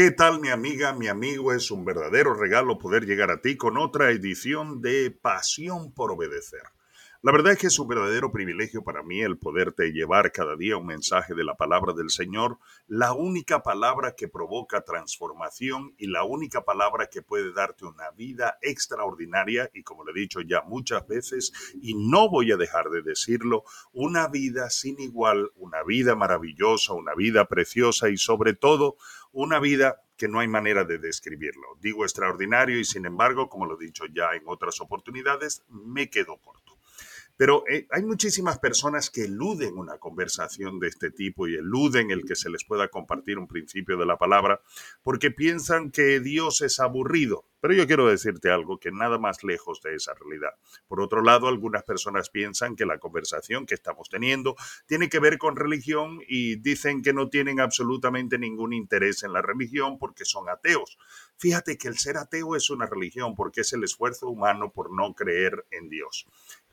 ¿Qué tal mi amiga, mi amigo? Es un verdadero regalo poder llegar a ti con otra edición de Pasión por Obedecer. La verdad es que es un verdadero privilegio para mí el poderte llevar cada día un mensaje de la palabra del Señor, la única palabra que provoca transformación y la única palabra que puede darte una vida extraordinaria y como le he dicho ya muchas veces y no voy a dejar de decirlo, una vida sin igual, una vida maravillosa, una vida preciosa y sobre todo una vida que no hay manera de describirlo. Digo extraordinario y sin embargo, como lo he dicho ya en otras oportunidades, me quedo corto. Pero eh, hay muchísimas personas que eluden una conversación de este tipo y eluden el que se les pueda compartir un principio de la palabra porque piensan que Dios es aburrido. Pero yo quiero decirte algo que nada más lejos de esa realidad. Por otro lado, algunas personas piensan que la conversación que estamos teniendo tiene que ver con religión y dicen que no tienen absolutamente ningún interés en la religión porque son ateos. Fíjate que el ser ateo es una religión porque es el esfuerzo humano por no creer en Dios.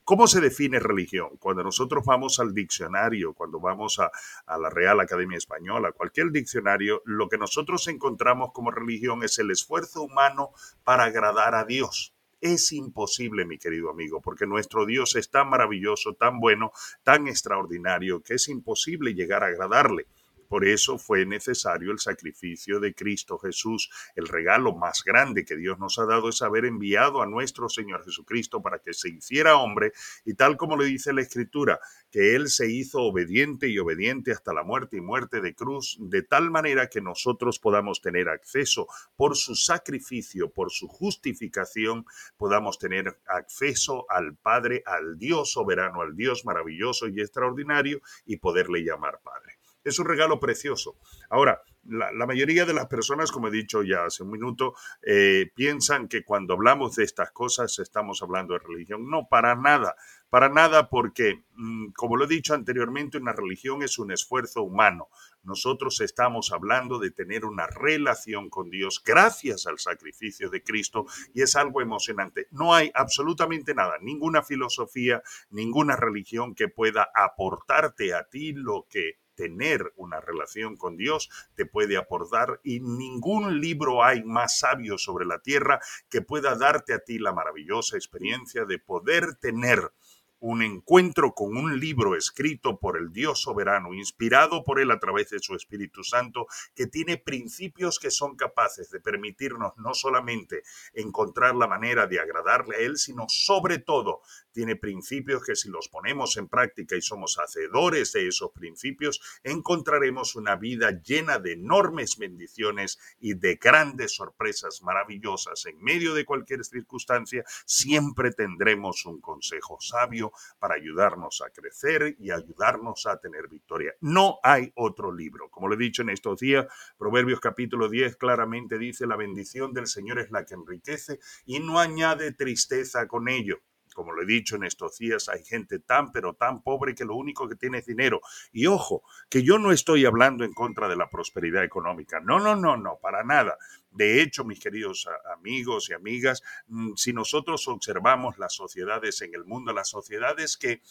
¿Cómo se define religión? Cuando nosotros vamos al diccionario, cuando vamos a, la Real Academia Española, cualquier diccionario, lo que nosotros encontramos como religión es el esfuerzo humano para agradar a Dios. Es imposible, mi querido amigo, porque nuestro Dios es tan maravilloso, tan bueno, tan extraordinario, que es imposible llegar a agradarle. Por eso fue necesario el sacrificio de Cristo Jesús. El regalo más grande que Dios nos ha dado es haber enviado a nuestro Señor Jesucristo para que se hiciera hombre y tal como le dice la Escritura, que Él se hizo obediente y obediente hasta la muerte y muerte de cruz, de tal manera que nosotros podamos tener acceso por su sacrificio, por su justificación, podamos tener acceso al Padre, al Dios soberano, al Dios maravilloso y extraordinario y poderle llamar Padre. Es un regalo precioso. Ahora, la, mayoría de las personas, como he dicho ya hace un minuto, eh, piensan que cuando hablamos de estas cosas estamos hablando de religión. No, para nada, para nada porque, mm, como lo he dicho anteriormente, una religión es un esfuerzo humano. Nosotros estamos hablando de tener una relación con Dios gracias al sacrificio de Cristo y es algo emocionante. No hay absolutamente nada, ninguna filosofía, ninguna religión que pueda aportarte a ti lo que tener una relación con Dios te puede aportar y ningún libro hay más sabio sobre la tierra que pueda darte a ti la maravillosa experiencia de poder tener un encuentro con un libro escrito por el Dios soberano, inspirado por Él a través de su Espíritu Santo, que tiene principios que son capaces de permitirnos no solamente encontrar la manera de agradarle a Él, sino sobre todo tiene principios que si los ponemos en práctica y somos hacedores de esos principios, encontraremos una vida llena de enormes bendiciones y de grandes sorpresas maravillosas. En medio de cualquier circunstancia, siempre tendremos un consejo sabio para ayudarnos a crecer y ayudarnos a tener victoria. No hay otro libro. Como lo he dicho en estos días, Proverbios capítulo 10 claramente dice, la bendición del Señor es la que enriquece y no añade tristeza con ello como lo he dicho en estos días, hay gente tan pero tan pobre que lo único que tiene es dinero. Y ojo, que yo no estoy hablando en contra de la prosperidad económica. No, no, no, no, para nada. De hecho, mis queridos amigos y amigas, mm, si nosotros observamos las sociedades en el mundo, las sociedades que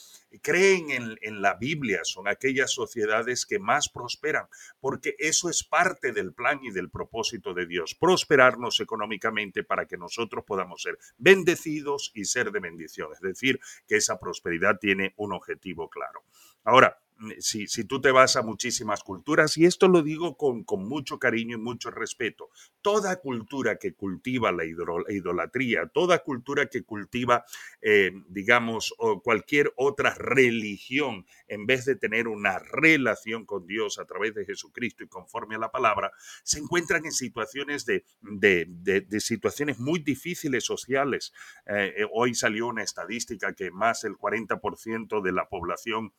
creen en, en, la Biblia son aquellas sociedades que más prosperan, porque eso es parte del plan y del propósito de Dios, prosperarnos económicamente para que nosotros podamos ser bendecidos y ser de bendición. Es decir, que esa prosperidad tiene un objetivo claro. Ahora, si, si, tú te vas a muchísimas culturas, y esto lo digo con, con mucho cariño y mucho respeto, toda cultura que cultiva la idolatría, toda cultura que cultiva, eh, digamos, cualquier otra religión, en vez de tener una relación con Dios a través de Jesucristo y conforme a la palabra, se encuentran en situaciones de, de, de, situaciones muy difíciles sociales. Eh, eh, hoy salió una estadística que más del 40% de la población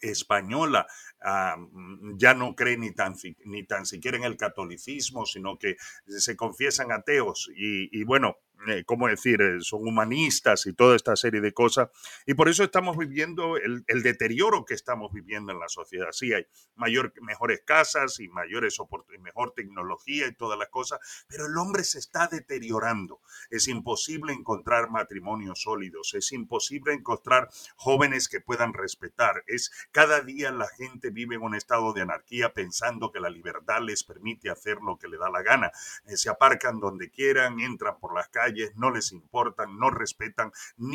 española ah, mm, ya no cree ni tan, ni tan siquiera en el catolicismo, sino que se confiesan ateos. Y, y bueno, eh, ¿cómo decir?, eh, son humanistas y toda esta serie de cosas. Y por eso estamos viviendo el, deterioro que estamos viviendo en la sociedad. Sí, hay mayor, mejores casas y mayores mejores mejor tecnología y todas las cosas, pero el hombre se está deteriorando. Es imposible encontrar matrimonios sólidos, es imposible encontrar jóvenes que puedan respetar. Es cada día la gente vive en un estado de anarquía pensando que la libertad les permite hacer lo que le da la gana. Eh, se aparcan donde quieran, entran por las calles, no les importan, no respetan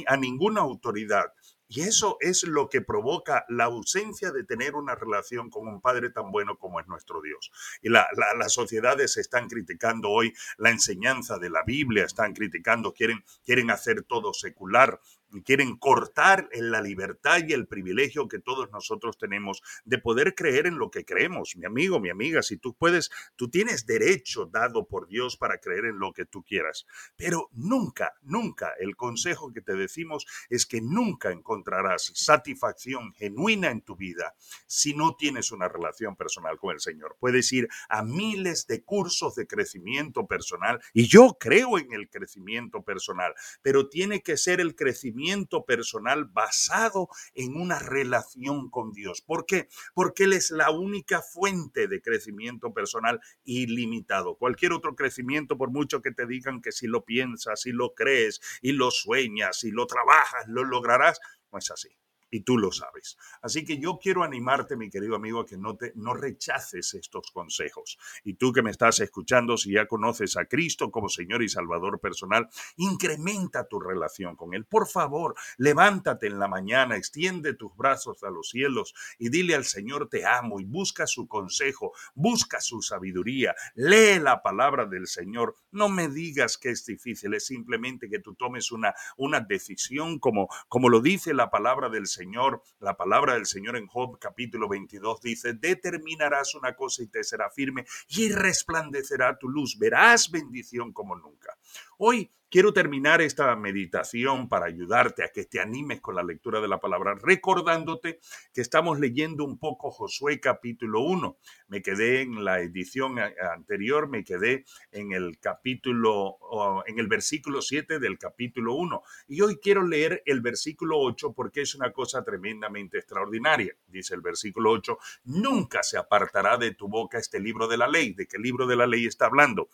a ninguna autoridad. Y eso es lo que provoca la ausencia de tener una relación con un Padre tan bueno como es nuestro Dios. Y las sociedades están criticando hoy la enseñanza de la Biblia, están criticando, quieren, quieren hacer todo secular quieren cortar en la libertad y el privilegio que todos nosotros tenemos de poder creer en lo que creemos. Mi amigo, mi amiga, si tú puedes, tú tienes derecho dado por Dios para creer en lo que tú quieras. Pero nunca, nunca, el consejo que te decimos es que nunca encontrarás satisfacción genuina en tu vida si no tienes una relación personal con el Señor. Puedes ir a miles de cursos de crecimiento personal y yo creo en el crecimiento personal, pero tiene que ser el crecimiento personal basado en una relación con Dios. ¿Por qué? Porque Él es la única fuente de crecimiento personal ilimitado. Cualquier otro crecimiento, por mucho que te digan que si lo piensas, si lo crees y lo sueñas y lo trabajas, lo lograrás, no es así y tú lo sabes. Así que yo quiero animarte, mi querido amigo, a que no, te, no rechaces estos consejos. Y tú que me estás escuchando, si ya conoces a Cristo como Señor y Salvador personal, incrementa tu relación con Él. Por favor, levántate en la mañana, extiende tus brazos a los cielos y dile al Señor te amo y busca su consejo, busca su sabiduría, lee la palabra del Señor. No me digas que es difícil, es simplemente que tú tomes una, una decisión como, como lo dice la palabra del Señor Señor, la palabra del Señor en Job capítulo 22 dice, determinarás una cosa y te será firme y resplandecerá tu luz, verás bendición como nunca. Hoy quiero terminar esta meditación para ayudarte a que te animes con la lectura de la palabra, recordándote que estamos leyendo un poco Josué capítulo 1. Me quedé en la edición anterior, me quedé en el capítulo, en el versículo 7 del capítulo 1. Y hoy quiero leer el versículo 8 porque es una cosa tremendamente extraordinaria. Dice el versículo 8, nunca se apartará de tu boca este libro de la ley. ¿De qué libro de la ley está hablando?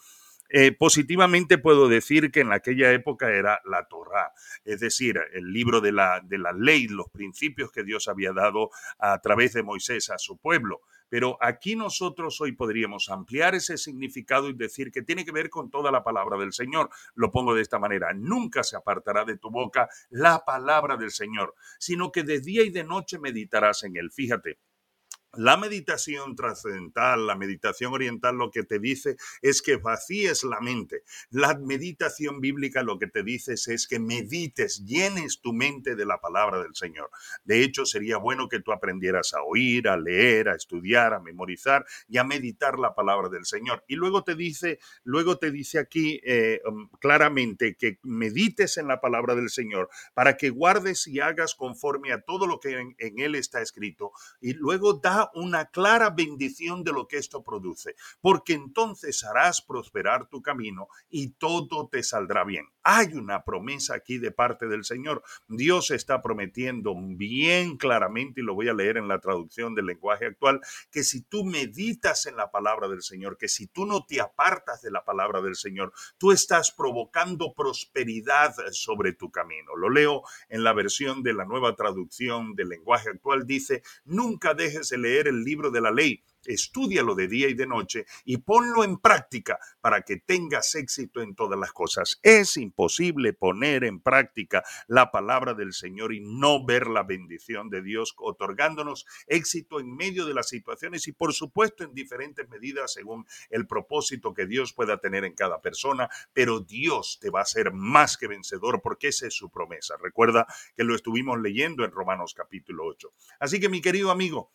Eh, positivamente puedo decir que en aquella época era la Torá, es decir, el libro de la, de la ley, los principios que Dios había dado a través de Moisés a su pueblo. Pero aquí nosotros hoy podríamos ampliar ese significado y decir que tiene que ver con toda la palabra del Señor. Lo pongo de esta manera, nunca se apartará de tu boca la palabra del Señor, sino que de día y de noche meditarás en él. Fíjate, la meditación trascendental, la meditación oriental lo que te dice es que vacíes la mente. La meditación bíblica lo que te dice es que medites, llenes tu mente de la palabra del Señor. De hecho, sería bueno que tú aprendieras a oír, a leer, a estudiar, a memorizar y a meditar la palabra del Señor. Y luego te dice, luego te dice aquí eh, um, claramente que medites en la palabra del Señor para que guardes y hagas conforme a todo lo que en, en él está escrito. Y luego da una clara bendición de lo que esto produce, porque entonces harás prosperar tu camino y todo te saldrá bien. Hay una promesa aquí de parte del Señor. Dios está prometiendo bien claramente, y lo voy a leer en la traducción del lenguaje actual, que si tú meditas en la palabra del Señor, que si tú no te apartas de la palabra del Señor, tú estás provocando prosperidad sobre tu camino. Lo leo en la versión de la nueva traducción del lenguaje actual. Dice, nunca dejes de leer el libro de la ley, Estúdialo de día y de noche y ponlo en práctica para que tengas éxito en todas las cosas. Es imposible poner en práctica la palabra del Señor y no ver la bendición de Dios otorgándonos éxito en medio de las situaciones y por supuesto en diferentes medidas según el propósito que Dios pueda tener en cada persona, pero Dios te va a ser más que vencedor porque esa es su promesa. Recuerda que lo estuvimos leyendo en Romanos capítulo 8. Así que mi querido amigo,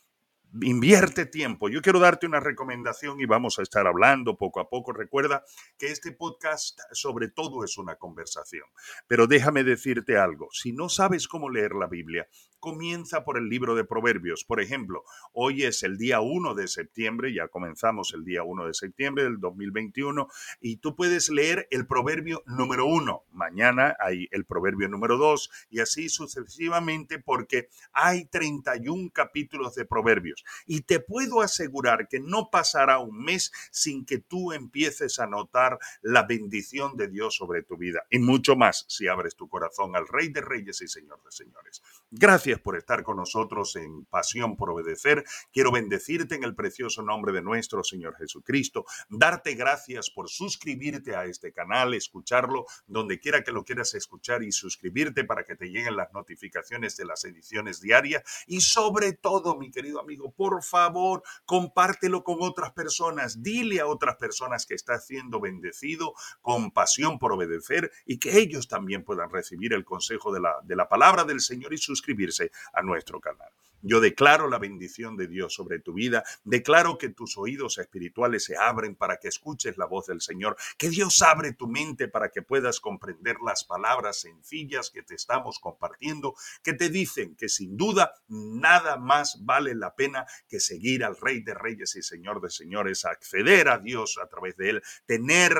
invierte tiempo. Yo quiero darte una recomendación y vamos a estar hablando poco a poco. Recuerda que este podcast sobre todo es una conversación. Pero déjame decirte algo, si no sabes cómo leer la Biblia, comienza por el libro de Proverbios. Por ejemplo, hoy es el día 1 de septiembre, ya comenzamos el día 1 de septiembre del 2021, y tú puedes leer el proverbio número 1. Mañana hay el proverbio número 2 y así sucesivamente porque hay 31 capítulos de proverbios. Y te puedo asegurar que no pasará un mes sin que tú empieces a notar la bendición de Dios sobre tu vida. Y mucho más si abres tu corazón al Rey de Reyes y Señor de Señores. Gracias por estar con nosotros en Pasión por Obedecer. Quiero bendecirte en el precioso nombre de nuestro Señor Jesucristo. Darte gracias por suscribirte a este canal, escucharlo donde quiera que lo quieras escuchar y suscribirte para que te lleguen las notificaciones de las ediciones diarias. Y sobre todo, mi querido amigo, por favor, compártelo con otras personas. Dile a otras personas que está siendo bendecido con pasión por obedecer y que ellos también puedan recibir el consejo de la, de la palabra del Señor y suscribirse a nuestro canal. Yo declaro la bendición de Dios sobre tu vida, declaro que tus oídos espirituales se abren para que escuches la voz del Señor, que Dios abre tu mente para que puedas comprender las palabras sencillas que te estamos compartiendo, que te dicen que sin duda nada más vale la pena que seguir al Rey de Reyes y Señor de Señores, acceder a Dios a través de Él, tener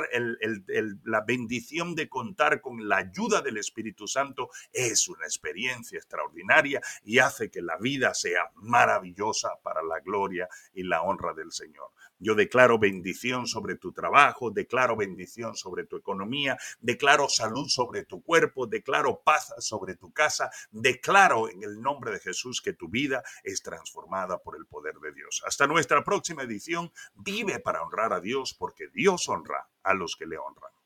la bendición de contar con la ayuda del Espíritu Santo, es una experiencia extraordinaria y hace que la sea maravillosa para la gloria y la honra del Señor. Yo declaro bendición sobre tu trabajo, declaro bendición sobre tu economía, declaro salud sobre tu cuerpo, declaro paz sobre tu casa, declaro en el nombre de Jesús que tu vida es transformada por el poder de Dios. Hasta nuestra próxima edición, vive para honrar a Dios porque Dios honra a los que le honran.